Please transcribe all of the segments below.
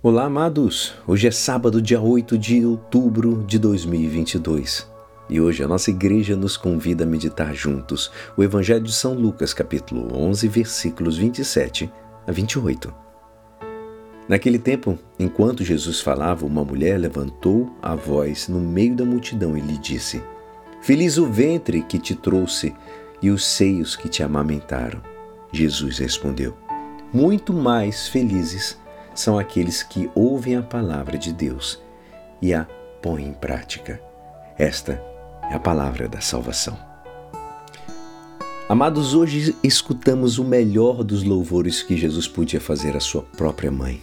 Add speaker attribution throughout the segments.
Speaker 1: Olá, amados! Hoje é sábado, dia 8 de outubro de 2022. E hoje a nossa igreja nos convida a meditar juntos o Evangelho de São Lucas, capítulo 11, versículos 27 a 28. Naquele tempo, enquanto Jesus falava, uma mulher levantou a voz no meio da multidão e lhe disse: Feliz o ventre que te trouxe e os seios que te amamentaram. Jesus respondeu: Muito mais felizes são aqueles que ouvem a palavra de Deus e a põem em prática. Esta é a palavra da salvação. Amados, hoje escutamos o melhor dos louvores que Jesus podia fazer à sua própria mãe.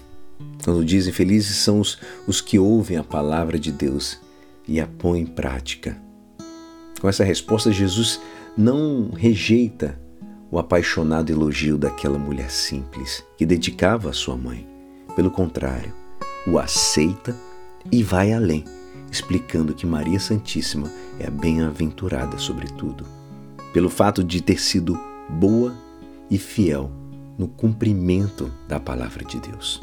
Speaker 1: Quando dizem felizes são os, os que ouvem a palavra de Deus e a põem em prática. Com essa resposta, Jesus não rejeita o apaixonado elogio daquela mulher simples que dedicava à sua mãe. Pelo contrário, o aceita e vai além, explicando que Maria Santíssima é a bem-aventurada, sobretudo, pelo fato de ter sido boa e fiel no cumprimento da palavra de Deus.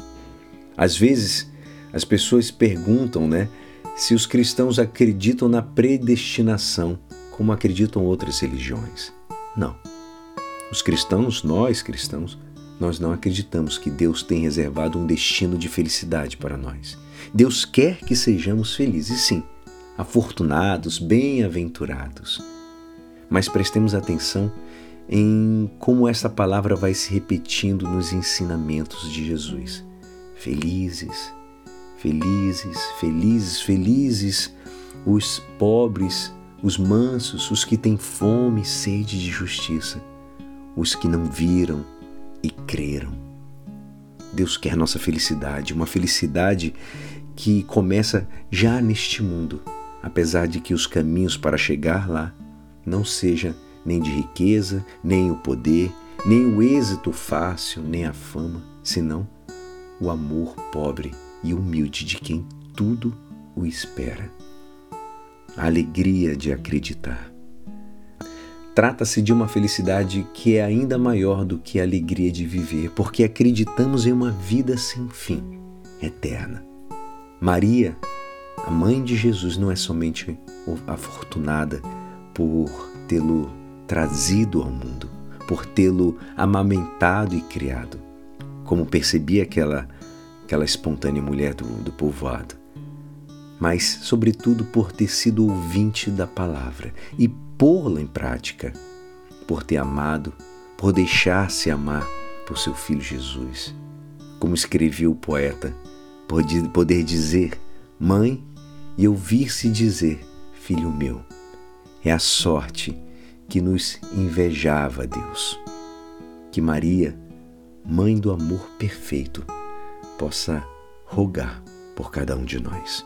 Speaker 1: Às vezes, as pessoas perguntam, né, se os cristãos acreditam na predestinação, como acreditam outras religiões. Não. Os cristãos, nós cristãos, nós não acreditamos que Deus tem reservado um destino de felicidade para nós. Deus quer que sejamos felizes, sim, afortunados, bem-aventurados. Mas prestemos atenção em como essa palavra vai se repetindo nos ensinamentos de Jesus. Felizes, felizes, felizes, felizes os pobres, os mansos, os que têm fome e sede de justiça, os que não viram, e creram. Deus quer nossa felicidade, uma felicidade que começa já neste mundo, apesar de que os caminhos para chegar lá não sejam nem de riqueza, nem o poder, nem o êxito fácil, nem a fama, senão o amor pobre e humilde de quem tudo o espera. A alegria de acreditar. Trata-se de uma felicidade que é ainda maior do que a alegria de viver, porque acreditamos em uma vida sem fim, eterna. Maria, a mãe de Jesus, não é somente afortunada por tê-lo trazido ao mundo, por tê-lo amamentado e criado, como percebia aquela, aquela espontânea mulher do, do povoado, mas, sobretudo, por ter sido ouvinte da palavra e pô-la em prática, por ter amado, por deixar-se amar por seu filho Jesus. Como escreveu o poeta, por poder dizer mãe e ouvir-se dizer filho meu. É a sorte que nos invejava Deus. Que Maria, mãe do amor perfeito, possa rogar por cada um de nós.